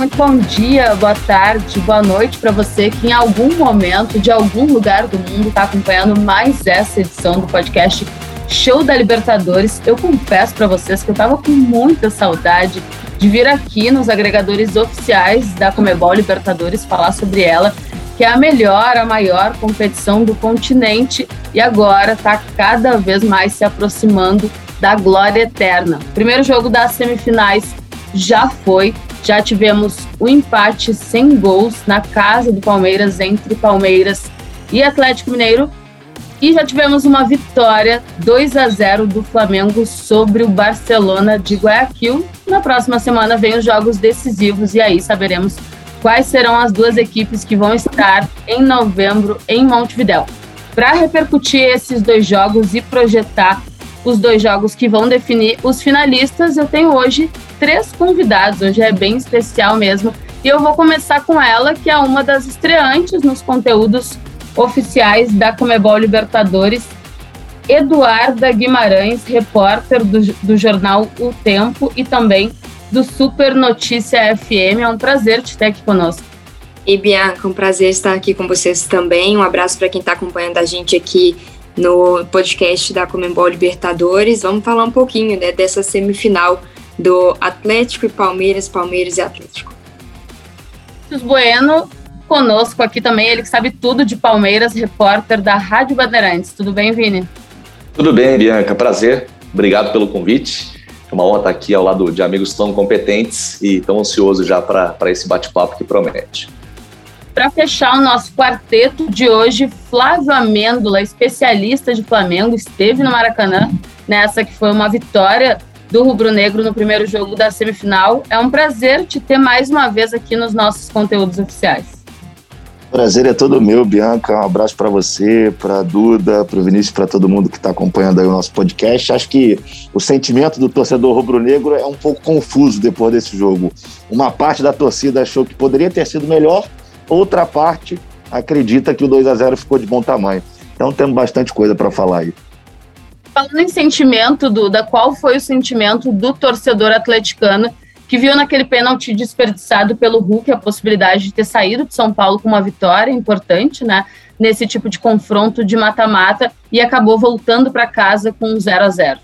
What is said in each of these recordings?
Muito bom dia, boa tarde, boa noite para você que em algum momento, de algum lugar do mundo, está acompanhando mais essa edição do podcast Show da Libertadores. Eu confesso para vocês que eu estava com muita saudade de vir aqui nos agregadores oficiais da Comebol Libertadores falar sobre ela, que é a melhor, a maior competição do continente e agora está cada vez mais se aproximando da glória eterna. Primeiro jogo das semifinais já foi, já tivemos o um empate sem gols na casa do Palmeiras entre Palmeiras e Atlético Mineiro. E já tivemos uma vitória 2 a 0 do Flamengo sobre o Barcelona de Guayaquil. Na próxima semana vem os jogos decisivos e aí saberemos quais serão as duas equipes que vão estar em novembro em Montevidéu. Para repercutir esses dois jogos e projetar os dois jogos que vão definir os finalistas, eu tenho hoje três convidados, hoje é bem especial mesmo. E eu vou começar com ela, que é uma das estreantes nos conteúdos oficiais da Comebol Libertadores, Eduarda Guimarães, repórter do, do jornal O Tempo e também do Super Notícia FM. É um prazer te ter aqui conosco. E Bianca, um prazer estar aqui com vocês também. Um abraço para quem está acompanhando a gente aqui no podcast da Comembol Libertadores. Vamos falar um pouquinho né, dessa semifinal do Atlético e Palmeiras, Palmeiras e Atlético. Bueno conosco aqui também, ele que sabe tudo de Palmeiras, repórter da Rádio Bandeirantes. Tudo bem, Vini? Tudo bem, Bianca. Prazer. Obrigado pelo convite. É uma honra estar aqui ao lado de amigos tão competentes e tão ansioso já para esse bate-papo que promete. Para fechar o nosso quarteto de hoje, Flávio Amêndola, especialista de Flamengo, esteve no Maracanã nessa que foi uma vitória do Rubro Negro no primeiro jogo da semifinal. É um prazer te ter mais uma vez aqui nos nossos conteúdos oficiais. Prazer é todo meu, Bianca. Um abraço para você, para Duda, para o Vinícius, para todo mundo que está acompanhando aí o nosso podcast. Acho que o sentimento do torcedor rubro-negro é um pouco confuso depois desse jogo. Uma parte da torcida achou que poderia ter sido melhor, outra parte acredita que o 2 a 0 ficou de bom tamanho. Então temos bastante coisa para falar aí. Falando em sentimento, Duda, qual foi o sentimento do torcedor atleticano que viu naquele pênalti desperdiçado pelo Hulk a possibilidade de ter saído de São Paulo com uma vitória importante, né? Nesse tipo de confronto de mata-mata e acabou voltando para casa com um 0 a 0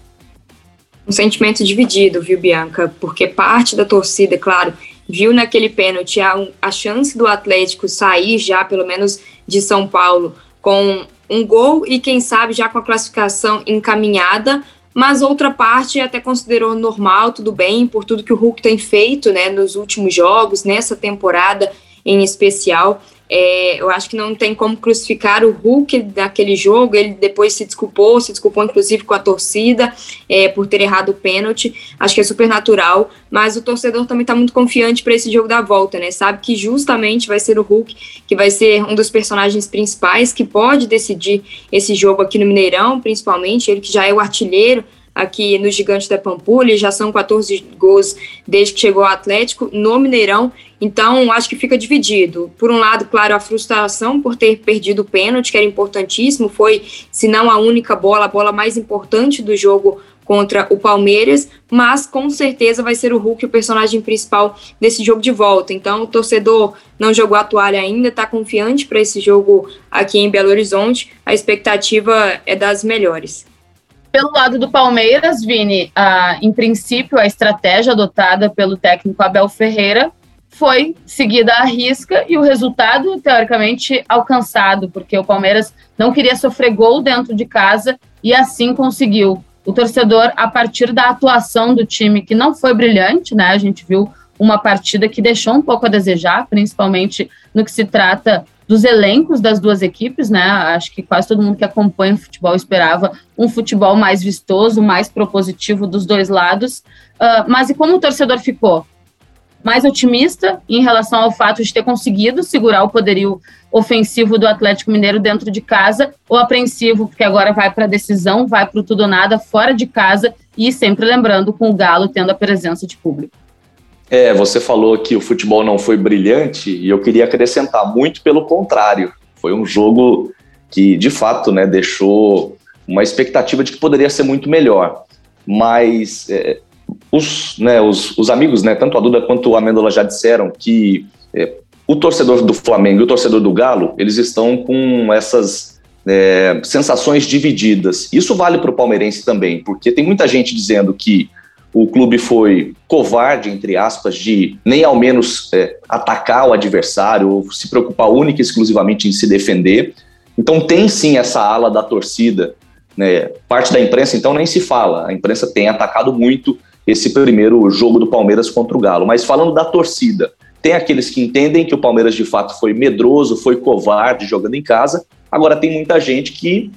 Um sentimento dividido, viu, Bianca? Porque parte da torcida, claro, viu naquele pênalti a, a chance do Atlético sair já, pelo menos, de São Paulo com um gol e, quem sabe, já com a classificação encaminhada, mas outra parte até considerou normal, tudo bem, por tudo que o Hulk tem feito né, nos últimos jogos, nessa temporada em especial. É, eu acho que não tem como crucificar o Hulk daquele jogo. Ele depois se desculpou, se desculpou inclusive com a torcida é, por ter errado o pênalti. Acho que é super natural, mas o torcedor também está muito confiante para esse jogo da volta, né? Sabe que justamente vai ser o Hulk que vai ser um dos personagens principais que pode decidir esse jogo aqui no Mineirão, principalmente. Ele que já é o artilheiro aqui no Gigante da Pampulha, já são 14 gols desde que chegou ao Atlético no Mineirão, então acho que fica dividido. Por um lado, claro, a frustração por ter perdido o pênalti, que era importantíssimo, foi, se não a única bola, a bola mais importante do jogo contra o Palmeiras, mas com certeza vai ser o Hulk o personagem principal desse jogo de volta. Então, o torcedor não jogou a toalha ainda, está confiante para esse jogo aqui em Belo Horizonte. A expectativa é das melhores. Pelo lado do Palmeiras, Vini, em princípio, a estratégia adotada pelo técnico Abel Ferreira foi seguida à risca e o resultado, teoricamente, alcançado, porque o Palmeiras não queria sofrer gol dentro de casa e assim conseguiu. O torcedor, a partir da atuação do time, que não foi brilhante, né? A gente viu uma partida que deixou um pouco a desejar, principalmente no que se trata dos elencos das duas equipes, né? Acho que quase todo mundo que acompanha o futebol esperava um futebol mais vistoso, mais propositivo dos dois lados. Uh, mas e como o torcedor ficou? mais otimista em relação ao fato de ter conseguido segurar o poderio ofensivo do Atlético Mineiro dentro de casa, ou apreensivo, porque agora vai para a decisão, vai para o tudo ou nada fora de casa e sempre lembrando com o Galo tendo a presença de público. É, você falou que o futebol não foi brilhante e eu queria acrescentar muito pelo contrário. Foi um jogo que, de fato, né, deixou uma expectativa de que poderia ser muito melhor. Mas é, os, né, os, os, amigos, né, tanto a Duda quanto a Amêndola já disseram que é, o torcedor do Flamengo e o torcedor do Galo, eles estão com essas é, sensações divididas. Isso vale para o palmeirense também, porque tem muita gente dizendo que o clube foi covarde, entre aspas, de nem ao menos é, atacar o adversário ou se preocupar única e exclusivamente em se defender. Então tem sim essa ala da torcida, né? parte da imprensa então nem se fala, a imprensa tem atacado muito esse primeiro jogo do Palmeiras contra o Galo. Mas falando da torcida, tem aqueles que entendem que o Palmeiras de fato foi medroso, foi covarde jogando em casa. Agora tem muita gente que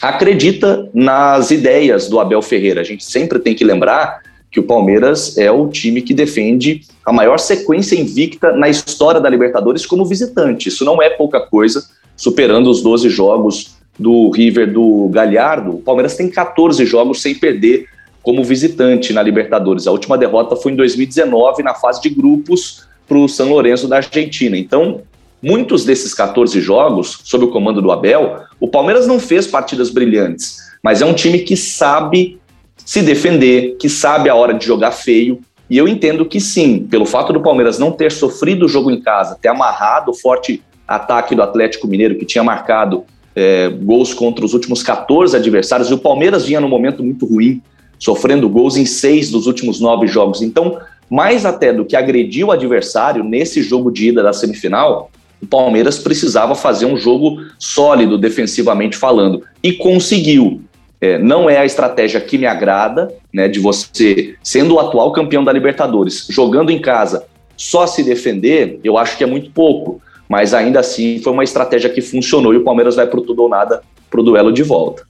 acredita nas ideias do Abel Ferreira. A gente sempre tem que lembrar que o Palmeiras é o time que defende a maior sequência invicta na história da Libertadores como visitante. Isso não é pouca coisa, superando os 12 jogos do River do Galhardo. O Palmeiras tem 14 jogos sem perder como visitante na Libertadores. A última derrota foi em 2019, na fase de grupos, para o São Lourenço da Argentina. Então, muitos desses 14 jogos, sob o comando do Abel, o Palmeiras não fez partidas brilhantes, mas é um time que sabe se defender, que sabe a hora de jogar feio. E eu entendo que sim, pelo fato do Palmeiras não ter sofrido o jogo em casa, ter amarrado o forte ataque do Atlético Mineiro, que tinha marcado é, gols contra os últimos 14 adversários, e o Palmeiras vinha num momento muito ruim sofrendo gols em seis dos últimos nove jogos. Então, mais até do que agredir o adversário nesse jogo de ida da semifinal, o Palmeiras precisava fazer um jogo sólido defensivamente falando e conseguiu. É, não é a estratégia que me agrada, né, de você sendo o atual campeão da Libertadores, jogando em casa, só se defender, eu acho que é muito pouco. Mas ainda assim foi uma estratégia que funcionou e o Palmeiras vai para tudo ou nada para o duelo de volta.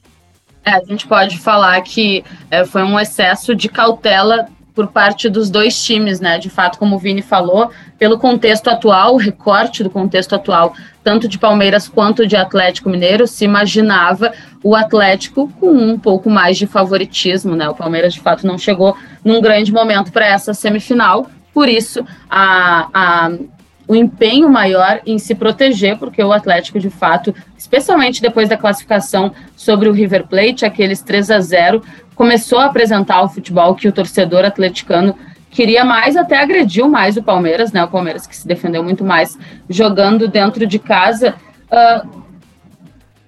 É, a gente pode falar que é, foi um excesso de cautela por parte dos dois times, né? De fato, como o Vini falou, pelo contexto atual, o recorte do contexto atual, tanto de Palmeiras quanto de Atlético Mineiro, se imaginava o Atlético com um pouco mais de favoritismo, né? O Palmeiras, de fato, não chegou num grande momento para essa semifinal, por isso a, a o empenho maior em se proteger, porque o Atlético, de fato, especialmente depois da classificação sobre o River Plate, aqueles 3 a 0 começou a apresentar o futebol que o torcedor atleticano queria mais, até agrediu mais o Palmeiras, né? O Palmeiras que se defendeu muito mais jogando dentro de casa. Uh,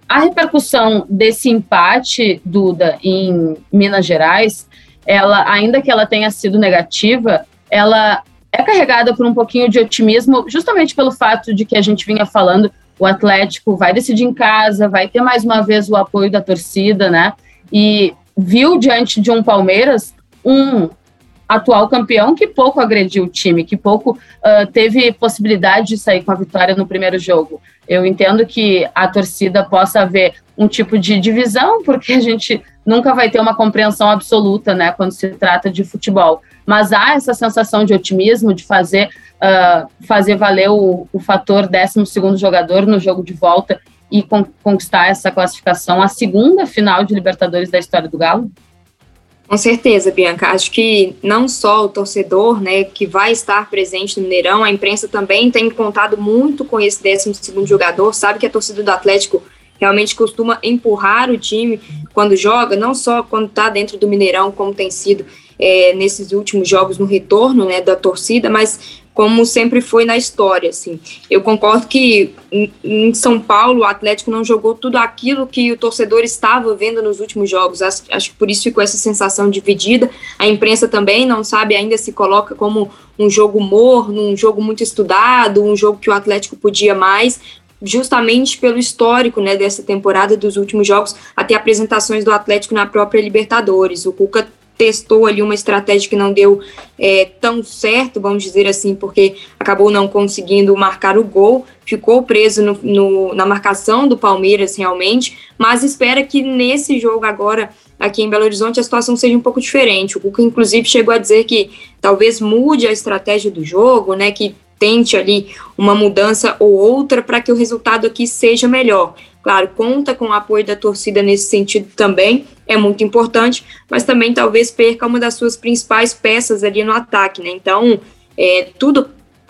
a repercussão desse empate, Duda, em Minas Gerais, ela, ainda que ela tenha sido negativa, ela é carregada por um pouquinho de otimismo, justamente pelo fato de que a gente vinha falando, o Atlético vai decidir em casa, vai ter mais uma vez o apoio da torcida, né? E viu diante de um Palmeiras um atual campeão que pouco agrediu o time, que pouco uh, teve possibilidade de sair com a vitória no primeiro jogo. Eu entendo que a torcida possa haver um tipo de divisão, porque a gente nunca vai ter uma compreensão absoluta, né, quando se trata de futebol. Mas há essa sensação de otimismo, de fazer, uh, fazer valer o, o fator 12 jogador no jogo de volta e con conquistar essa classificação, a segunda final de Libertadores da história do Galo? Com certeza, Bianca. Acho que não só o torcedor, né, que vai estar presente no Mineirão, a imprensa também tem contado muito com esse 12 jogador. Sabe que a torcida do Atlético realmente costuma empurrar o time quando joga, não só quando está dentro do Mineirão, como tem sido é, nesses últimos jogos no retorno né, da torcida, mas como sempre foi na história. Assim. Eu concordo que em São Paulo o Atlético não jogou tudo aquilo que o torcedor estava vendo nos últimos jogos. Acho, acho que por isso ficou essa sensação dividida. A imprensa também não sabe, ainda se coloca como um jogo morno, um jogo muito estudado, um jogo que o Atlético podia mais, justamente pelo histórico né, dessa temporada dos últimos jogos, até apresentações do Atlético na própria Libertadores. O Cuca testou ali uma estratégia que não deu é, tão certo, vamos dizer assim, porque acabou não conseguindo marcar o gol, ficou preso no, no, na marcação do Palmeiras realmente, mas espera que nesse jogo agora aqui em Belo Horizonte a situação seja um pouco diferente. O Cuca inclusive chegou a dizer que talvez mude a estratégia do jogo, né, que tente ali uma mudança ou outra para que o resultado aqui seja melhor. Claro, conta com o apoio da torcida nesse sentido também, é muito importante, mas também talvez perca uma das suas principais peças ali no ataque, né? Então, é, tudo,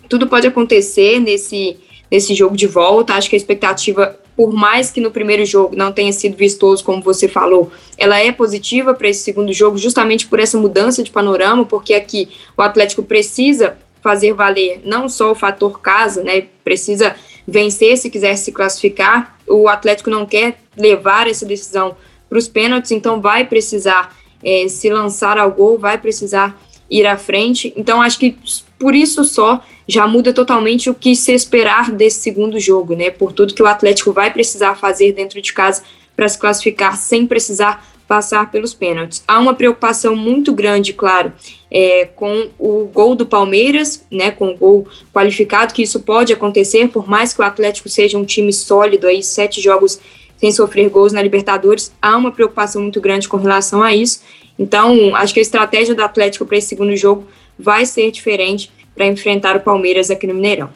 tudo pode acontecer nesse, nesse jogo de volta. Acho que a expectativa, por mais que no primeiro jogo não tenha sido vistoso, como você falou, ela é positiva para esse segundo jogo, justamente por essa mudança de panorama, porque aqui o Atlético precisa fazer valer não só o fator casa, né? Precisa vencer se quiser se classificar. O Atlético não quer levar essa decisão para os pênaltis, então vai precisar é, se lançar ao gol, vai precisar ir à frente. Então acho que por isso só já muda totalmente o que se esperar desse segundo jogo, né? Por tudo que o Atlético vai precisar fazer dentro de casa para se classificar sem precisar passar pelos pênaltis. Há uma preocupação muito grande, claro, é, com o gol do Palmeiras, né, com o gol qualificado, que isso pode acontecer, por mais que o Atlético seja um time sólido, aí, sete jogos sem sofrer gols na Libertadores, há uma preocupação muito grande com relação a isso. Então, acho que a estratégia do Atlético para esse segundo jogo vai ser diferente para enfrentar o Palmeiras aqui no Mineirão.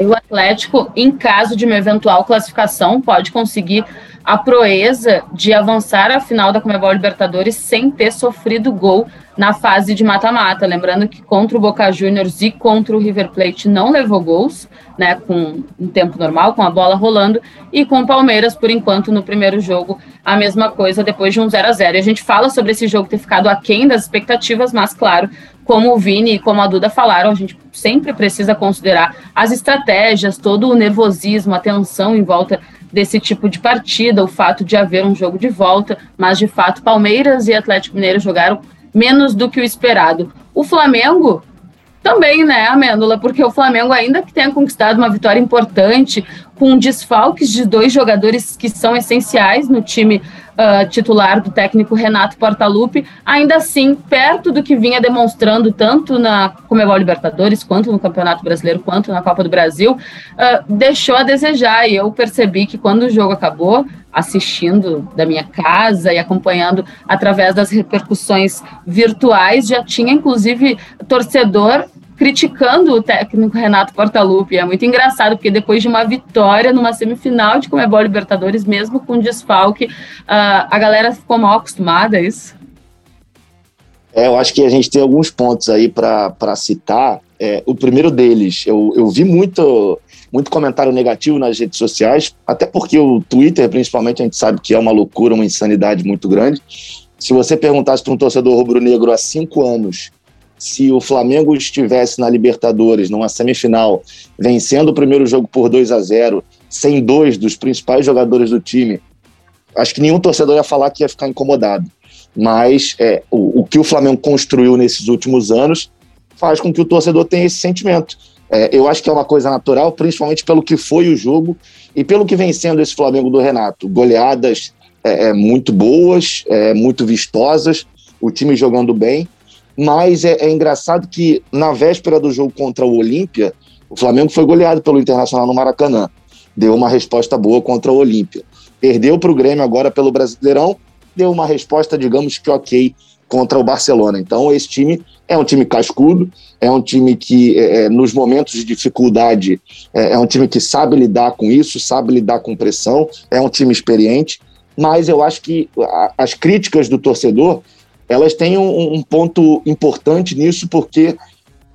o Atlético, em caso de uma eventual classificação, pode conseguir a proeza de avançar à final da Comebol Libertadores sem ter sofrido gol na fase de mata-mata. Lembrando que contra o Boca Juniors e contra o River Plate não levou gols, né, com um tempo normal, com a bola rolando, e com o Palmeiras, por enquanto, no primeiro jogo, a mesma coisa, depois de um 0 a 0 E a gente fala sobre esse jogo ter ficado aquém das expectativas, mas, claro, como o Vini e como a Duda falaram, a gente sempre precisa considerar as estratégias, todo o nervosismo, a tensão em volta desse tipo de partida, o fato de haver um jogo de volta, mas de fato Palmeiras e Atlético Mineiro jogaram menos do que o esperado. O Flamengo também, né, Amêndola, porque o Flamengo, ainda que tenha conquistado uma vitória importante, com desfalques de dois jogadores que são essenciais no time uh, titular do técnico Renato Portaluppi, ainda assim, perto do que vinha demonstrando tanto na Comebol Libertadores, quanto no Campeonato Brasileiro, quanto na Copa do Brasil, uh, deixou a desejar. E eu percebi que quando o jogo acabou, assistindo da minha casa e acompanhando através das repercussões virtuais, já tinha inclusive torcedor criticando o técnico Renato Portaluppi. É muito engraçado, porque depois de uma vitória numa semifinal de Comebol Libertadores, mesmo com desfalque, uh, a galera ficou mal acostumada a isso. É, eu acho que a gente tem alguns pontos aí para citar. É, o primeiro deles, eu, eu vi muito, muito comentário negativo nas redes sociais, até porque o Twitter, principalmente, a gente sabe que é uma loucura, uma insanidade muito grande. Se você perguntasse para um torcedor rubro-negro há cinco anos se o Flamengo estivesse na Libertadores, numa semifinal, vencendo o primeiro jogo por 2 a 0 sem dois dos principais jogadores do time, acho que nenhum torcedor ia falar que ia ficar incomodado. Mas é, o, o que o Flamengo construiu nesses últimos anos faz com que o torcedor tenha esse sentimento. É, eu acho que é uma coisa natural, principalmente pelo que foi o jogo e pelo que vem sendo esse Flamengo do Renato. Goleadas é, é muito boas, é, muito vistosas, o time jogando bem mas é, é engraçado que na véspera do jogo contra o Olímpia, o Flamengo foi goleado pelo Internacional no Maracanã. Deu uma resposta boa contra o Olímpia. Perdeu para o Grêmio agora pelo Brasileirão, deu uma resposta, digamos que ok, contra o Barcelona. Então, esse time é um time cascudo, é um time que, é, é nos momentos de dificuldade, é, é, um time que sabe lidar com isso, sabe lidar com pressão, é um time experiente, mas eu acho que a, as críticas do torcedor elas têm um, um ponto importante nisso, porque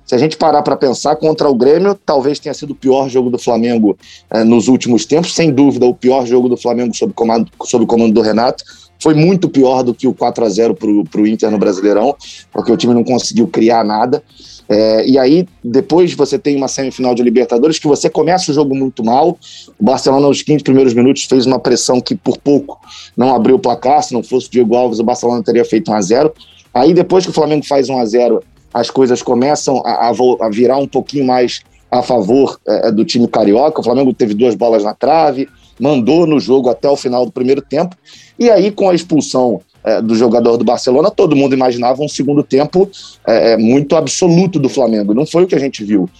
se a gente parar para pensar, contra o Grêmio, talvez tenha sido o pior jogo do Flamengo eh, nos últimos tempos, sem dúvida, o pior jogo do Flamengo sob comando, sob comando do Renato. Foi muito pior do que o 4 a 0 para o Inter no Brasileirão, porque o time não conseguiu criar nada. É, e aí, depois você tem uma semifinal de Libertadores que você começa o jogo muito mal. O Barcelona, nos 15 primeiros minutos, fez uma pressão que por pouco não abriu o placar. Se não fosse o Diego Alves, o Barcelona teria feito 1 a 0 Aí, depois que o Flamengo faz 1 a 0 as coisas começam a, a virar um pouquinho mais a favor é, é, do time carioca. O Flamengo teve duas bolas na trave, mandou no jogo até o final do primeiro tempo. E aí, com a expulsão é, do jogador do Barcelona, todo mundo imaginava um segundo tempo é, é, muito absoluto do Flamengo. Não foi o que a gente viu.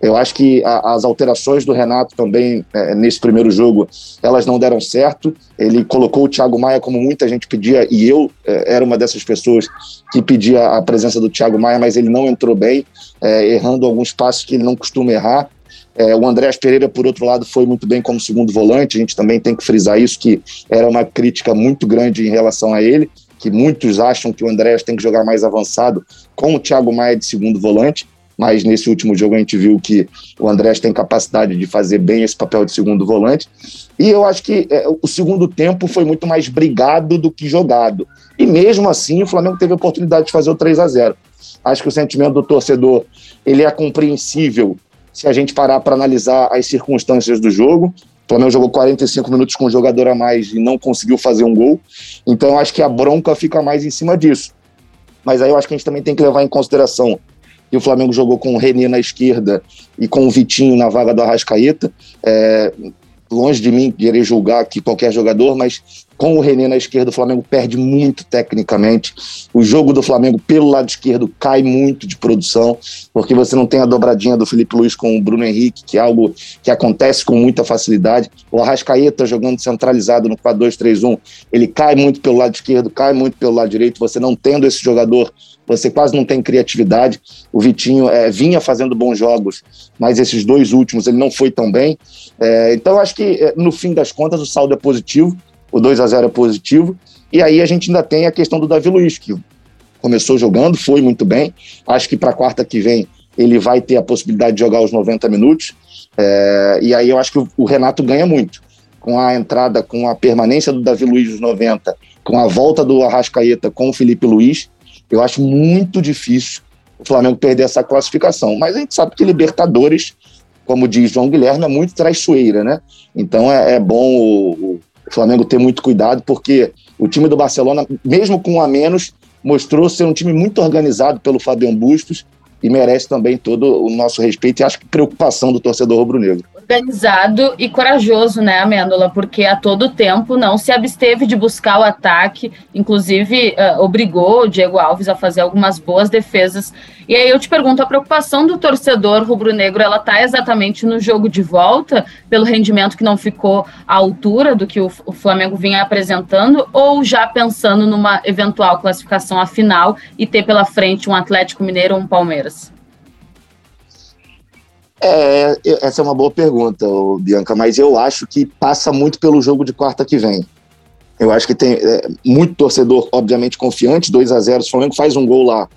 Eu acho que a, as alterações do Renato também é, nesse primeiro jogo elas não deram certo. Ele colocou o Thiago Maia como muita gente pedia e eu é, era uma dessas pessoas que pedia a presença do Thiago Maia, mas ele não entrou bem, é, errando alguns passos que ele não costuma errar. É, o Andrés Pereira, por outro lado, foi muito bem como segundo volante. A gente também tem que frisar isso, que era uma crítica muito grande em relação a ele, que muitos acham que o Andrés tem que jogar mais avançado com o Thiago Maia de segundo volante mas nesse último jogo a gente viu que o Andrés tem capacidade de fazer bem esse papel de segundo volante. E eu acho que é, o segundo tempo foi muito mais brigado do que jogado. E mesmo assim o Flamengo teve a oportunidade de fazer o 3 a 0 Acho que o sentimento do torcedor ele é compreensível se a gente parar para analisar as circunstâncias do jogo. O Flamengo jogou 45 minutos com um jogador a mais e não conseguiu fazer um gol. Então acho que a bronca fica mais em cima disso. Mas aí eu acho que a gente também tem que levar em consideração e o Flamengo jogou com o René na esquerda e com o Vitinho na vaga do Arrascaeta. É, longe de mim querer julgar aqui qualquer jogador, mas com o René na esquerda, o Flamengo perde muito tecnicamente. O jogo do Flamengo pelo lado esquerdo cai muito de produção, porque você não tem a dobradinha do Felipe Luiz com o Bruno Henrique, que é algo que acontece com muita facilidade. O Arrascaeta jogando centralizado no 4-2-3-1, ele cai muito pelo lado esquerdo, cai muito pelo lado direito. Você não tendo esse jogador, você quase não tem criatividade. O Vitinho é, vinha fazendo bons jogos, mas esses dois últimos ele não foi tão bem. É, então, acho que é, no fim das contas o saldo é positivo o 2 a 0 é positivo. E aí a gente ainda tem a questão do Davi Luiz, que começou jogando, foi muito bem. Acho que para quarta que vem ele vai ter a possibilidade de jogar os 90 minutos. É, e aí eu acho que o, Renato ganha muito. Com a entrada, com a permanência do Davi Luiz nos 90, com a volta do Arrascaeta com o Felipe Luiz, eu acho muito difícil o Flamengo perder essa classificação. Mas a gente sabe que Libertadores, como diz João Guilherme, é muito traiçoeira, né? Então é, é bom o, o Flamengo ter muito cuidado, porque o time do Barcelona, mesmo com um a menos, mostrou ser um time muito organizado pelo Fabian Bustos e merece também todo o nosso respeito e acho que preocupação do torcedor rubro-negro organizado e corajoso, né, Amêndola? Porque a todo tempo não se absteve de buscar o ataque, inclusive uh, obrigou o Diego Alves a fazer algumas boas defesas. E aí eu te pergunto, a preocupação do torcedor rubro-negro, ela está exatamente no jogo de volta, pelo rendimento que não ficou à altura do que o, o Flamengo vinha apresentando, ou já pensando numa eventual classificação à final e ter pela frente um Atlético Mineiro ou um Palmeiras? É, essa é uma boa pergunta, Bianca, mas eu acho que passa muito pelo jogo de quarta que vem. Eu acho que tem é, muito torcedor, obviamente, confiante, 2 a 0 Se o Flamengo faz um gol lá,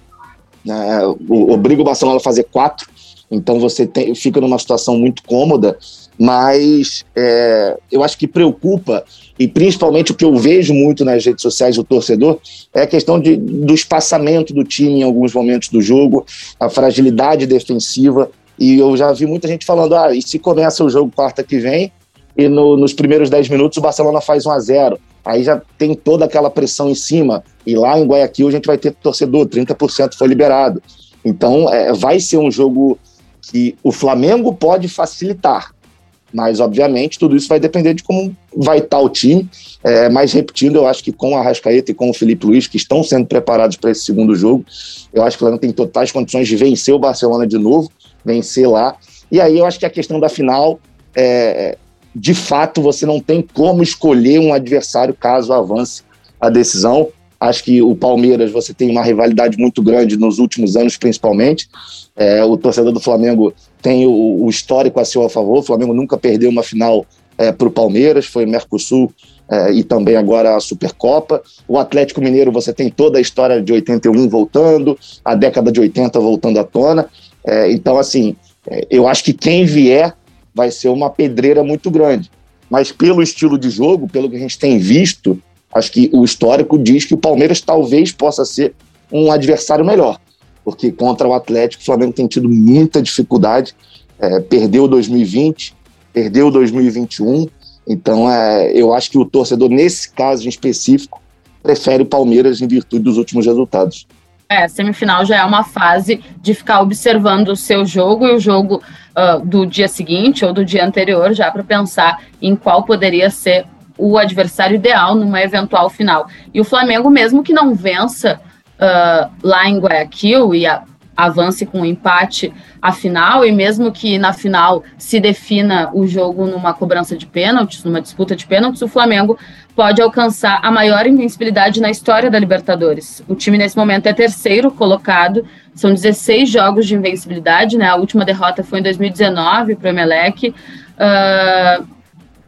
né, obriga o Barcelona a fazer quatro, então você tem, fica numa situação muito cômoda, mas é, eu acho que preocupa, e principalmente o que eu vejo muito nas redes sociais do torcedor, é a questão de, do espaçamento do time em alguns momentos do jogo, a fragilidade defensiva. E eu já vi muita gente falando: ah, e se começa o jogo quarta que vem e no, nos primeiros 10 minutos o Barcelona faz 1 a 0 Aí já tem toda aquela pressão em cima. E lá em Guayaquil a gente vai ter torcedor, 30% foi liberado. Então é, vai ser um jogo que o Flamengo pode facilitar. Mas, obviamente, tudo isso vai depender de como vai estar o time. É, mas, repetindo, eu acho que com a Rascaeta e com o Felipe Luiz, que estão sendo preparados para esse segundo jogo, eu acho que o Flamengo tem totais condições de vencer o Barcelona de novo vencer lá. E aí eu acho que a questão da final, é, de fato, você não tem como escolher um adversário caso avance a decisão. Acho que o Palmeiras, você tem uma rivalidade muito grande nos últimos anos, principalmente. É, o torcedor do Flamengo tem o, o, histórico a seu favor. O Flamengo nunca perdeu uma final é, para o Palmeiras, foi Mercosul é, e também agora a Supercopa. O Atlético Mineiro, você tem toda a história de 81 voltando, a década de 80 voltando à tona. É, então, assim, é, eu acho que quem vier vai ser uma pedreira muito grande. Mas pelo estilo de jogo, pelo que a gente tem visto, acho que o histórico diz que o Palmeiras talvez possa ser um adversário melhor. Porque contra o Atlético, o Flamengo tem tido muita dificuldade. É, perdeu 2020, perdeu 2021. Então, é, eu acho que o torcedor, nesse caso em específico, prefere o Palmeiras em virtude dos últimos resultados. É, semifinal já é uma fase de ficar observando o seu jogo e o jogo uh, do dia seguinte ou do dia anterior, já para pensar em qual poderia ser o adversário ideal numa eventual final. E o Flamengo, mesmo que não vença uh, lá em Guayaquil e a, avance com um empate à final, e mesmo que na final se defina o jogo numa cobrança de pênaltis, numa disputa de pênaltis, o Flamengo pode alcançar a maior invencibilidade na história da Libertadores. O time nesse momento é terceiro colocado, são 16 jogos de invencibilidade, né? A última derrota foi em 2019 para o Emelec. Uh,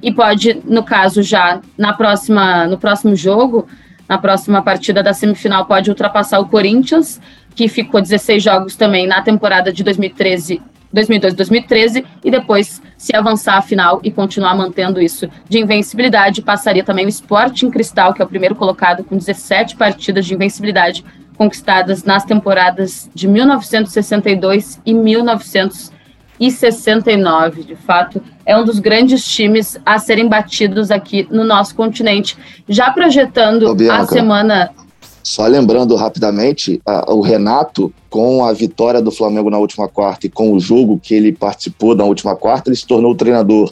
e pode, no caso, já na próxima, no próximo jogo, na próxima partida da semifinal, pode ultrapassar o Corinthians que ficou 16 jogos também na temporada de 2013 2012, 2013 e depois se avançar a final e continuar mantendo isso de invencibilidade, passaria também o Sporting Cristal, que é o primeiro colocado com 17 partidas de invencibilidade conquistadas nas temporadas de 1962 e 1969. De fato, é um dos grandes times a serem batidos aqui no nosso continente. Já projetando Ô, a semana só lembrando rapidamente, a, o Renato, com a vitória do Flamengo na última quarta e com o jogo que ele participou na última quarta, ele se tornou o treinador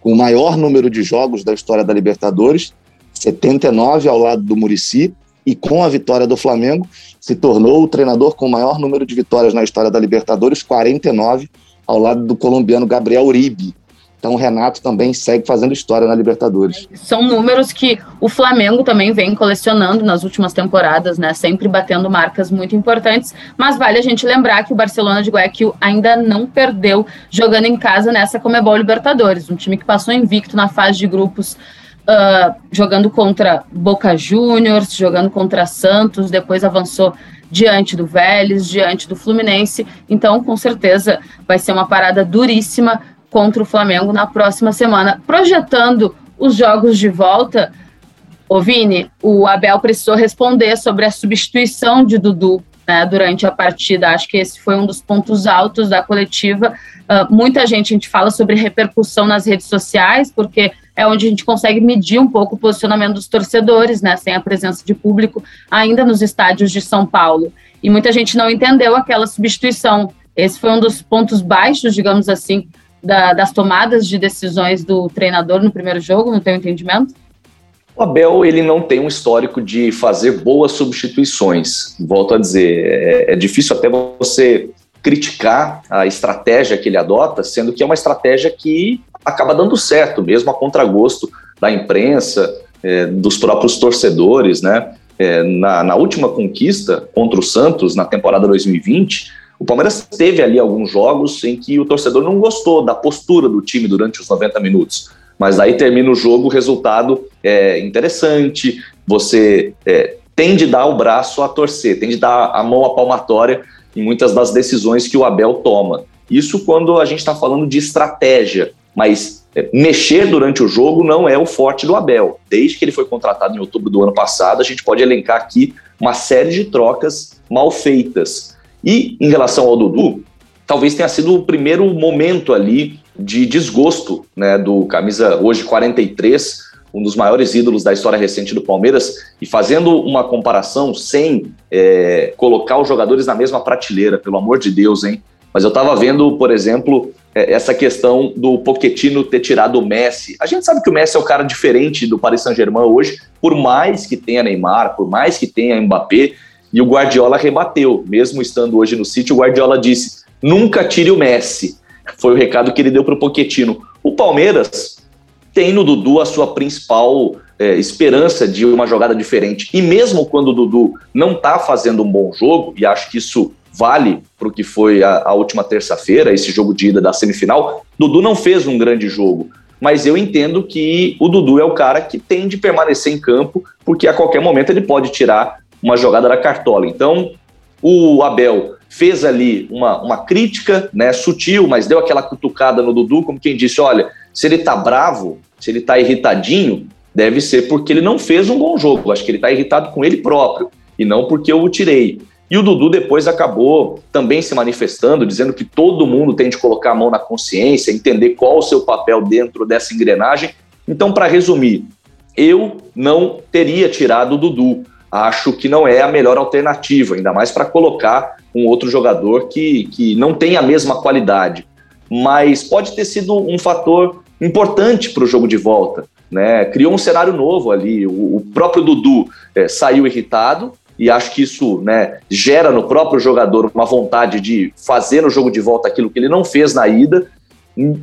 com o maior número de jogos da história da Libertadores, 79 ao lado do Murici, e com a vitória do Flamengo, se tornou o treinador com o maior número de vitórias na história da Libertadores, 49, ao lado do colombiano Gabriel Uribe, então o Renato também segue fazendo história na Libertadores. São números que o Flamengo também vem colecionando nas últimas temporadas, né? Sempre batendo marcas muito importantes. Mas vale a gente lembrar que o Barcelona de Guayaquil ainda não perdeu jogando em casa nessa Comebol Libertadores, um time que passou invicto na fase de grupos. Uh, jogando contra Boca Juniors, jogando contra Santos, depois avançou diante do Vélez, diante do Fluminense. Então, com certeza, vai ser uma parada duríssima contra o Flamengo na próxima semana. Projetando os jogos de volta, o Vini, o Abel precisou responder sobre a substituição de Dudu né, durante a partida. Acho que esse foi um dos pontos altos da coletiva. Uh, muita gente, a gente fala sobre repercussão nas redes sociais, porque é onde a gente consegue medir um pouco o posicionamento dos torcedores, né, sem a presença de público, ainda nos estádios de São Paulo. E muita gente não entendeu aquela substituição. Esse foi um dos pontos baixos, digamos assim, da, das tomadas de decisões do treinador no primeiro jogo, no teu entendimento? O Abel ele não tem um histórico de fazer boas substituições. Volto a dizer, é, é difícil até você criticar a estratégia que ele adota, sendo que é uma estratégia que acaba dando certo, mesmo a contragosto da imprensa, é, dos próprios torcedores, né? É, na, na, última conquista contra o Santos, na temporada 2020, o Palmeiras teve ali alguns jogos em que o torcedor não gostou da postura do time durante os 90 minutos. Mas aí termina o jogo, o resultado é interessante, você é, tem de dar o braço a torcer, tem de dar a mão à palmatória em muitas das decisões que o Abel toma. Isso quando a gente está falando de estratégia, mas é, mexer durante o jogo não é o forte do Abel. Desde que ele foi contratado em outubro do ano passado, a gente pode elencar aqui uma série de trocas mal feitas. E em relação ao Dudu, talvez tenha sido o primeiro momento ali de desgosto né, do camisa hoje 43, um dos maiores ídolos da história recente do Palmeiras, e fazendo uma comparação sem é, colocar os jogadores na mesma prateleira, pelo amor de Deus, hein? Mas eu estava vendo, por exemplo, é, essa questão do Pochettino ter tirado o Messi. A gente sabe que o Messi é o cara diferente do Paris Saint-Germain hoje, por mais que tenha Neymar, por mais que tenha Mbappé, e o Guardiola rebateu, mesmo estando hoje no City, o Guardiola disse: nunca tire o Messi. Foi o recado que ele deu para o Pochettino. O Palmeiras tem no Dudu a sua principal é, esperança de uma jogada diferente. E mesmo quando o Dudu não está fazendo um bom jogo, e acho que isso vale para o que foi a, a última terça-feira, esse jogo de ida da semifinal, Dudu não fez um grande jogo. Mas eu entendo que o Dudu é o cara que tem de permanecer em campo, porque a qualquer momento ele pode tirar uma jogada da Cartola. Então, o Abel fez ali uma, uma crítica, né, sutil, mas deu aquela cutucada no Dudu, como quem disse, olha, se ele tá bravo, se ele tá irritadinho, deve ser porque ele não fez um bom jogo. Acho que ele tá irritado com ele próprio e não porque eu o tirei. E o Dudu depois acabou também se manifestando, dizendo que todo mundo tem de colocar a mão na consciência, entender qual o seu papel dentro dessa engrenagem. Então, para resumir, eu não teria tirado o Dudu acho que não é a melhor alternativa, ainda mais para colocar um outro jogador que, que não tem a mesma qualidade. Mas pode ter sido um fator importante para o jogo de volta. né? Criou um cenário novo ali. O, o próprio Dudu é, saiu irritado, e acho que isso né, gera no próprio jogador uma vontade de fazer no jogo de volta aquilo que ele não fez na ida.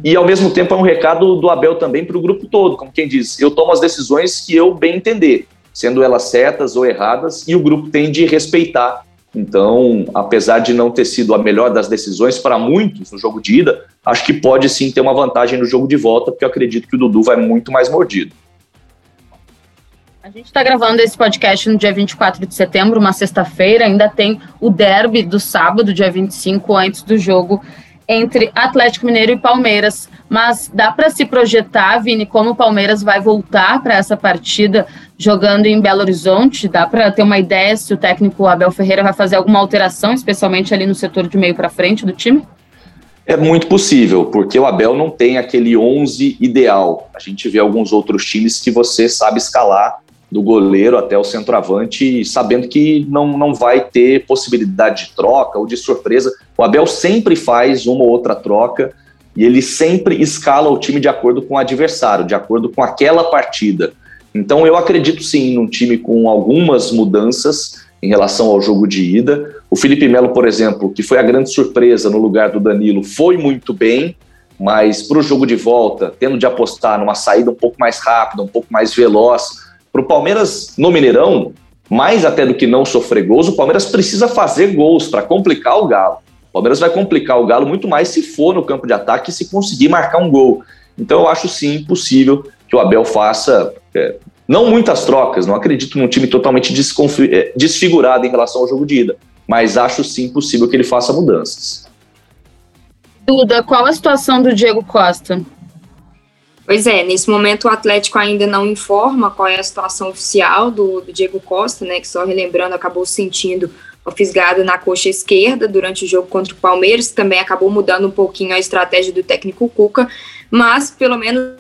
E ao mesmo tempo é um recado do Abel também para o grupo todo, como quem diz, eu tomo as decisões que eu bem entender, sendo elas certas ou erradas, e o grupo tem de respeitar. Então, apesar de não ter sido a melhor das decisões para muitos no jogo de ida, acho que pode sim ter uma vantagem no jogo de volta, porque eu acredito que o Dudu vai muito mais mordido. A gente está gravando esse podcast no dia 24 de setembro, uma sexta-feira. Ainda tem o derby do sábado, dia 25, antes do jogo entre Atlético Mineiro e Palmeiras. Mas dá para se projetar, Vini, como o Palmeiras vai voltar para essa partida jogando em Belo Horizonte? Dá para ter uma ideia se o técnico Abel Ferreira vai fazer alguma alteração, especialmente ali no setor de meio para frente do time? É muito possível, porque o Abel não tem aquele 11 ideal. A gente vê alguns outros times que você sabe escalar do goleiro até o centroavante, sabendo que não, não vai ter possibilidade de troca ou de surpresa. O Abel sempre faz uma ou outra troca e ele sempre escala o time de acordo com o adversário, de acordo com aquela partida. Então eu acredito sim num time com algumas mudanças em relação ao jogo de ida. O Felipe Melo, por exemplo, que foi a grande surpresa no lugar do Danilo, foi muito bem, mas para o jogo de volta, tendo de apostar numa saída um pouco mais rápida, um pouco mais veloz, para o Palmeiras no Mineirão, mais até do que não sofrer gols, o Palmeiras precisa fazer gols para complicar o Galo. O Palmeiras vai complicar o Galo muito mais se for no campo de ataque e se conseguir marcar um gol. Então eu acho sim possível que o Abel faça é, não muitas trocas, não acredito num time totalmente é, desfigurado em relação ao jogo de ida, mas acho sim possível que ele faça mudanças. Duda, qual a situação do Diego Costa? Pois é, nesse momento o Atlético ainda não informa qual é a situação oficial do, do Diego Costa, né, que só relembrando acabou sentindo o fisgado na coxa esquerda durante o jogo contra o Palmeiras, também acabou mudando um pouquinho a estratégia do técnico Cuca, mas pelo menos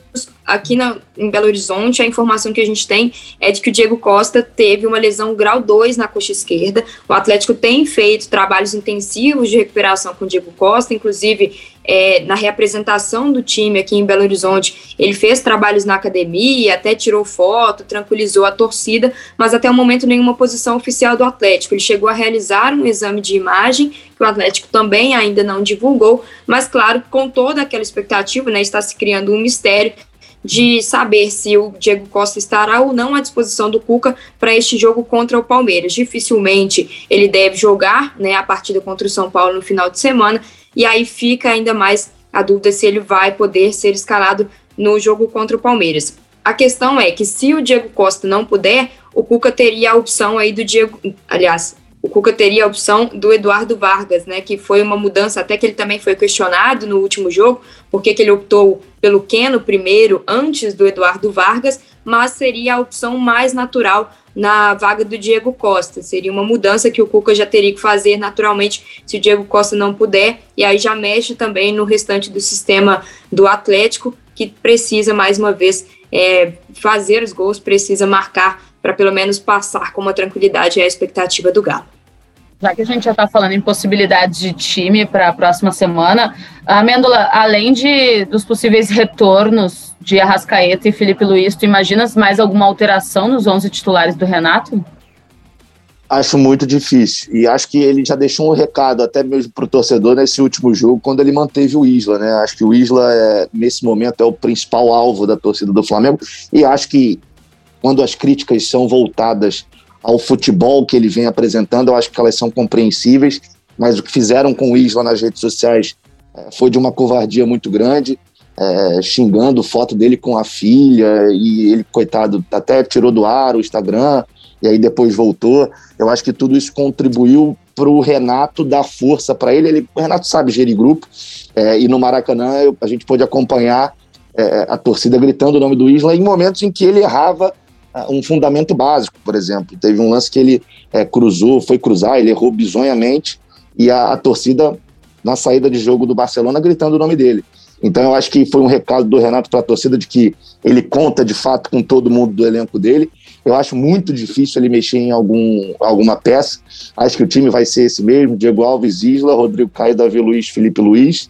aqui na, em Belo Horizonte, a informação que a gente tem é de que o Diego Costa teve uma lesão grau 2 na coxa esquerda. O Atlético tem feito trabalhos intensivos de recuperação com o Diego Costa, inclusive é, na reapresentação do time aqui em Belo Horizonte, ele fez trabalhos na academia, até tirou foto, tranquilizou a torcida, mas até o momento nenhuma posição oficial do Atlético. Ele chegou a realizar um exame de imagem, que o Atlético também ainda não divulgou, mas claro, com toda aquela expectativa, né, está se criando um mistério de saber se o Diego Costa estará ou não à disposição do Cuca para este jogo contra o Palmeiras. Dificilmente ele deve jogar né, a partida contra o São Paulo no final de semana, e aí fica ainda mais a dúvida se ele vai poder ser escalado no jogo contra o Palmeiras. A questão é que se o Diego Costa não puder, o Cuca teria a opção aí do Diego, aliás, o Cuca teria a opção do Eduardo Vargas, né, que foi uma mudança, até que ele também foi questionado no último jogo, porque que ele optou pelo Keno primeiro, antes do Eduardo Vargas, mas seria a opção mais natural na vaga do Diego Costa. Seria uma mudança que o Cuca já teria que fazer naturalmente se o Diego Costa não puder, e aí já mexe também no restante do sistema do Atlético, que precisa mais uma vez é, fazer os gols, precisa marcar para pelo menos passar com uma tranquilidade a expectativa do Galo. Já que a gente já está falando em possibilidades de time para a próxima semana, Amêndola, além de, dos possíveis retornos de Arrascaeta e Felipe Luiz, tu imaginas mais alguma alteração nos 11 titulares do Renato? Acho muito difícil. E acho que ele já deixou um recado, até mesmo para o torcedor, nesse último jogo, quando ele manteve o Isla. Né? Acho que o Isla, é, nesse momento, é o principal alvo da torcida do Flamengo. E acho que quando as críticas são voltadas ao futebol que ele vem apresentando, eu acho que elas são compreensíveis, mas o que fizeram com o Isla nas redes sociais é, foi de uma covardia muito grande, é, xingando foto dele com a filha, e ele, coitado, até tirou do ar o Instagram, e aí depois voltou. Eu acho que tudo isso contribuiu para o Renato dar força para ele. ele. O Renato sabe gerir grupo, é, e no Maracanã eu, a gente pôde acompanhar é, a torcida gritando o nome do Isla em momentos em que ele errava um fundamento básico, por exemplo. Teve um lance que ele é, cruzou, foi cruzar, ele errou bizonhamente e a, a, torcida, na saída de jogo do Barcelona, gritando o nome dele. Então eu acho que foi um recado do Renato para a torcida de que ele conta de fato com todo mundo do elenco dele. Eu acho muito difícil ele mexer em algum, alguma peça. Acho que o time vai ser esse mesmo: Diego Alves, Isla, Rodrigo Caio, Davi Luiz, Felipe Luiz.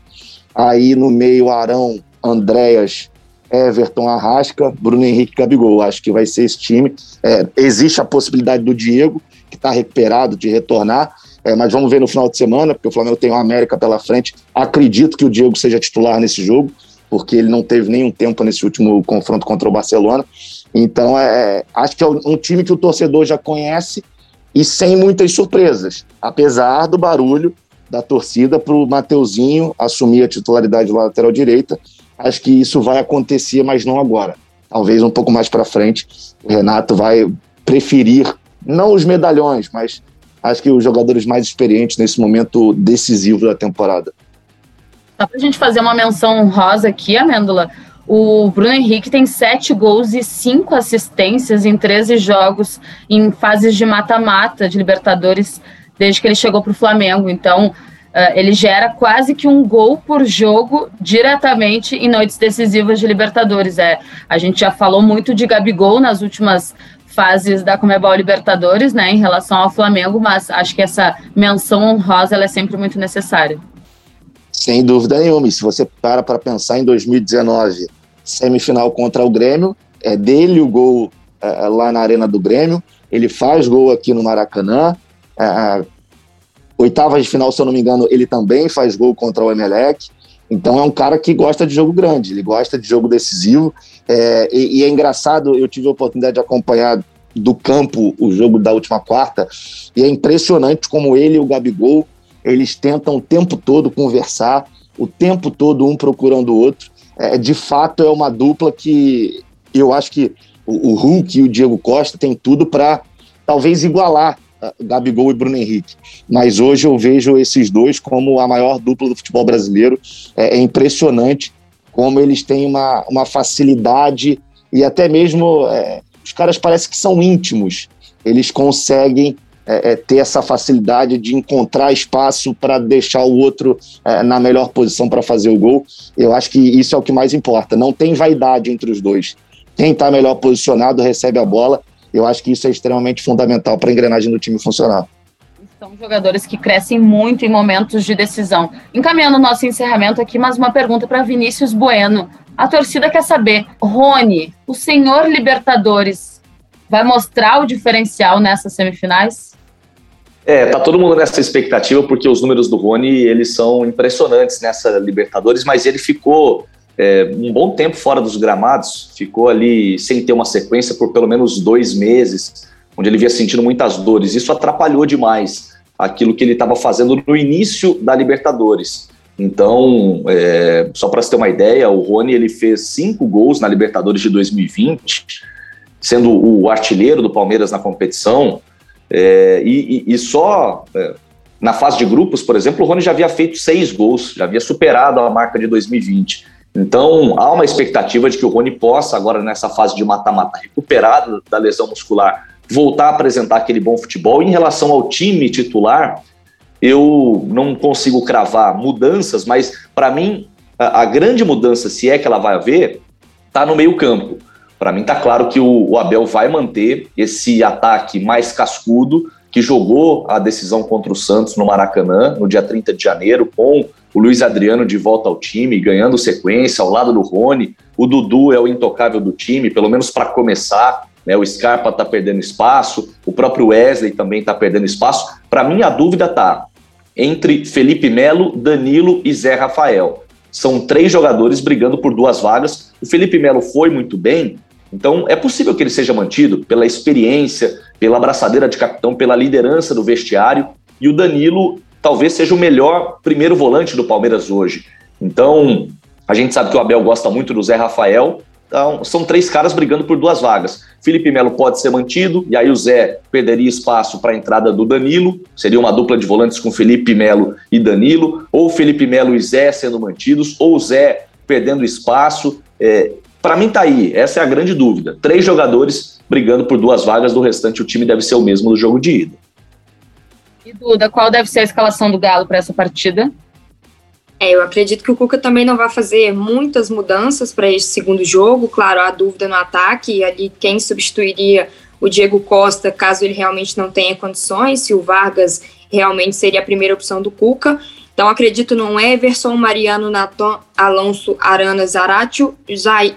Aí no meio, Arão, Andréas, Everton, Arrasca, Bruno Henrique Gabigol. Acho que vai ser esse time. É, existe a possibilidade do Diego, que está recuperado, de retornar. É, mas vamos ver no final de semana, porque o Flamengo tem o América pela frente. Acredito que o Diego seja titular nesse jogo, porque ele não teve nenhum tempo nesse último confronto contra o Barcelona. Então, é, acho que é um time que o torcedor já conhece e sem muitas surpresas, apesar do barulho da torcida para o Mateuzinho assumir a titularidade do lateral direita. Acho que isso vai acontecer, mas não agora. Talvez um pouco mais para frente. O Renato vai preferir, não os medalhões, mas acho que os jogadores mais experientes nesse momento decisivo da temporada. Só para a gente fazer uma menção rosa aqui, Amêndola, o Bruno Henrique tem sete gols e cinco assistências em 13 jogos em fases de mata-mata de Libertadores desde que ele chegou para o Flamengo. Então, ele gera quase que um gol por jogo diretamente em noites decisivas de Libertadores. É, a gente já falou muito de Gabigol nas últimas fases da Comebol Libertadores, né, em relação ao Flamengo, mas acho que essa menção honrosa é sempre muito necessária. Sem dúvida nenhuma. E se você para para pensar em 2019, semifinal contra o Grêmio, é dele o gol é, lá na Arena do Grêmio, ele faz gol aqui no Maracanã. É, oitavas de final, se eu não me engano, ele também faz gol contra o Emelec. Então é um cara que gosta de jogo grande, ele gosta de jogo decisivo. É, e, e, é engraçado, eu tive a oportunidade de acompanhar do campo o jogo da última quarta, e é impressionante como ele e o Gabigol eles tentam o tempo todo conversar, o tempo todo um procurando o outro. É, de fato, é uma dupla que eu acho que o, o Hulk e o Diego Costa têm tudo para talvez igualar Gabigol e Bruno Henrique. Mas hoje eu vejo esses dois como a maior dupla do futebol brasileiro. É, é impressionante como eles têm uma, uma facilidade e até mesmo é, os caras parecem que são íntimos. Eles conseguem é, é, ter essa facilidade de encontrar espaço para deixar o outro é, na melhor posição para fazer o gol. Eu acho que isso é o que mais importa. Não tem vaidade entre os dois. Quem está melhor posicionado recebe a bola. Eu acho que isso é extremamente fundamental para a engrenagem do time funcionar. São jogadores que crescem muito em momentos de decisão. Encaminhando o nosso encerramento aqui, mais uma pergunta para Vinícius Bueno. A torcida quer saber, Rony, o senhor Libertadores vai mostrar o diferencial nessas semifinais? É, tá todo mundo nessa expectativa porque os números do Rony eles são impressionantes nessa Libertadores, mas ele ficou é, um bom tempo fora dos gramados, ficou ali sem ter uma sequência por pelo menos dois meses, onde ele vinha sentindo muitas dores. Isso atrapalhou demais aquilo que ele estava fazendo no início da Libertadores. Então, é, só para você ter uma ideia, o Rony ele fez cinco gols na Libertadores de 2020, sendo o artilheiro do Palmeiras na competição. É, e, e, só é, na fase de grupos, por exemplo, o Rony já havia feito seis gols, já havia superado a marca de 2020. Então, há uma expectativa de que o Rony possa, agora nessa fase de mata-mata, recuperado da lesão muscular, voltar a apresentar aquele bom futebol. Em relação ao time titular, eu não consigo cravar mudanças, mas para mim, a, grande mudança, se é que ela vai haver, está no meio-campo. Para mim está claro que o, Abel vai manter esse ataque mais cascudo, que jogou a decisão contra o Santos no Maracanã, no dia 30 de janeiro, com o Luiz Adriano de volta ao time, ganhando sequência ao lado do Rony. O Dudu é o intocável do time, pelo menos para começar. Né? O Scarpa está perdendo espaço, o próprio Wesley também está perdendo espaço. Para mim, a dúvida está entre Felipe Melo, Danilo e Zé Rafael. São três jogadores brigando por duas vagas. O Felipe Melo foi muito bem, então, é possível que ele seja mantido pela experiência, pela abraçadeira de capitão, pela liderança do vestiário. E o Danilo talvez seja o melhor primeiro volante do Palmeiras hoje. Então, a gente sabe que o Abel gosta muito do Zé Rafael. Então, são três caras brigando por duas vagas. Felipe Melo pode ser mantido, e aí o Zé perderia espaço para a entrada do Danilo. Seria uma dupla de volantes com Felipe Melo e Danilo. Ou Felipe Melo e Zé sendo mantidos, ou Zé perdendo espaço. É, para mim tá aí, essa é a grande dúvida. Três jogadores brigando por duas vagas, do restante o time deve ser o mesmo do jogo de ida. E Duda, qual deve ser a escalação do Galo para essa partida? É, eu acredito que o Cuca também não vai fazer muitas mudanças para este segundo jogo. Claro, há dúvida no ataque, ali quem substituiria o Diego Costa, caso ele realmente não tenha condições, se o Vargas realmente seria a primeira opção do Cuca. Então, acredito no Everson, Mariano, Natan, Alonso, Arana, Zaratio,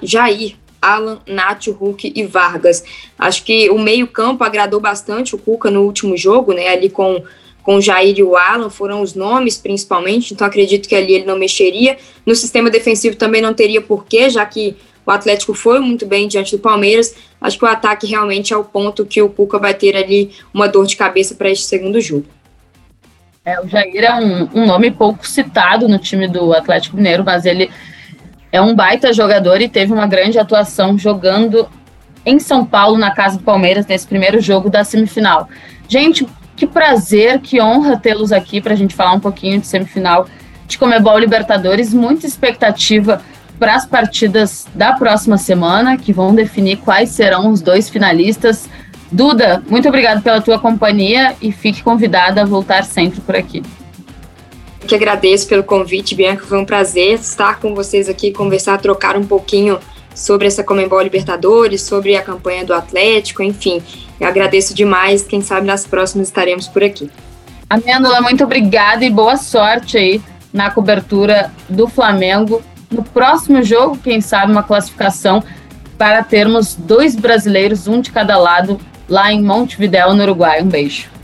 Jair, Alan, Nacho, Hulk e Vargas. Acho que o meio-campo agradou bastante o Cuca no último jogo, né? Ali com, com o Jair e o Alan, foram os nomes principalmente, então acredito que ali ele não mexeria. No sistema defensivo também não teria porquê, já que o Atlético foi muito bem diante do Palmeiras. Acho que o ataque realmente é o ponto que o Cuca vai ter ali uma dor de cabeça para este segundo jogo. É, o Jair é um, um nome pouco citado no time do Atlético Mineiro, mas ele é um baita jogador e teve uma grande atuação jogando em São Paulo, na casa do Palmeiras, nesse primeiro jogo da semifinal. Gente, que prazer, que honra tê-los aqui para a gente falar um pouquinho de semifinal de Comebol Libertadores. Muita expectativa para as partidas da próxima semana, que vão definir quais serão os dois finalistas. Duda, muito obrigado pela tua companhia e fique convidada a voltar sempre por aqui que agradeço pelo convite, Bianca. Foi um prazer estar com vocês aqui, conversar, trocar um pouquinho sobre essa Comembol Libertadores, sobre a campanha do Atlético, enfim. Eu agradeço demais. Quem sabe nas próximas estaremos por aqui. Amêndola, muito obrigada e boa sorte aí na cobertura do Flamengo. No próximo jogo, quem sabe, uma classificação para termos dois brasileiros, um de cada lado, lá em Montevidéu, no Uruguai. Um beijo.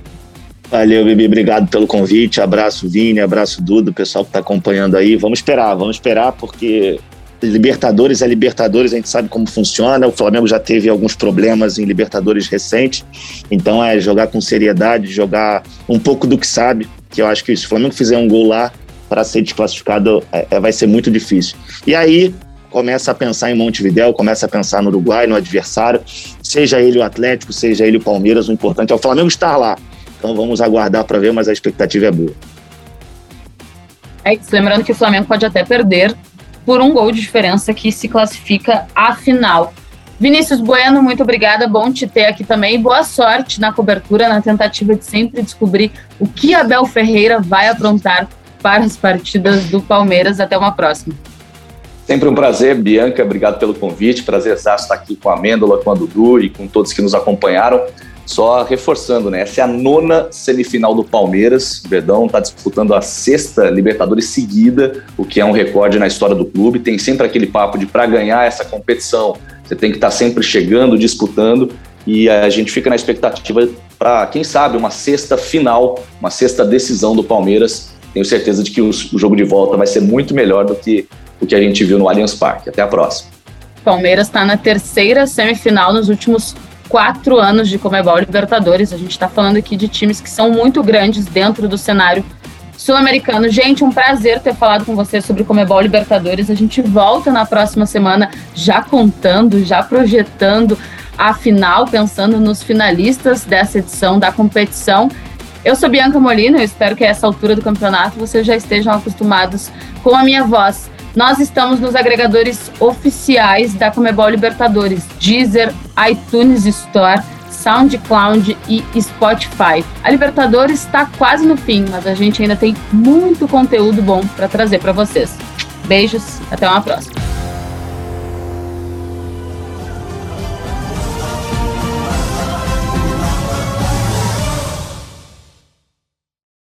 Valeu, Bibi. Obrigado pelo convite. Abraço, Vini. Abraço, Dudo, pessoal que está acompanhando aí. Vamos esperar, vamos esperar, porque Libertadores é Libertadores, a gente sabe como funciona. O Flamengo já teve alguns problemas em Libertadores recentes. Então é jogar com seriedade, jogar um pouco do que sabe. Que eu acho que se o Flamengo fizer um gol lá para ser desclassificado, é, é, vai ser muito difícil. E aí começa a pensar em Montevidéu, começa a pensar no Uruguai, no adversário, seja ele o Atlético, seja ele o Palmeiras, o importante é o Flamengo estar lá. Então vamos aguardar para ver, mas a expectativa é boa. É isso, lembrando que o Flamengo pode até perder por um gol de diferença que se classifica à final. Vinícius Bueno, muito obrigada, bom te ter aqui também. Boa sorte na cobertura, na tentativa de sempre descobrir o que Abel Ferreira vai aprontar para as partidas do Palmeiras. Até uma próxima. Sempre um prazer, Bianca, obrigado pelo convite. Prazer estar aqui com a Amêndola, com a Dudu e com todos que nos acompanharam. Só reforçando, né? Essa é a nona semifinal do Palmeiras. O Verdão está disputando a sexta Libertadores seguida, o que é um recorde na história do clube. Tem sempre aquele papo de para ganhar essa competição, você tem que estar tá sempre chegando, disputando. E a gente fica na expectativa para, quem sabe, uma sexta final, uma sexta decisão do Palmeiras. Tenho certeza de que o, o jogo de volta vai ser muito melhor do que o que a gente viu no Allianz Parque. Até a próxima. Palmeiras está na terceira semifinal nos últimos quatro anos de Comebol Libertadores. A gente está falando aqui de times que são muito grandes dentro do cenário sul-americano. Gente, um prazer ter falado com você sobre Comebol Libertadores. A gente volta na próxima semana já contando, já projetando a final, pensando nos finalistas dessa edição da competição. Eu sou Bianca Molina, eu espero que a essa altura do campeonato vocês já estejam acostumados com a minha voz. Nós estamos nos agregadores oficiais da Comebol Libertadores, Deezer, iTunes Store, SoundCloud e Spotify. A Libertadores está quase no fim, mas a gente ainda tem muito conteúdo bom para trazer para vocês. Beijos, até uma próxima.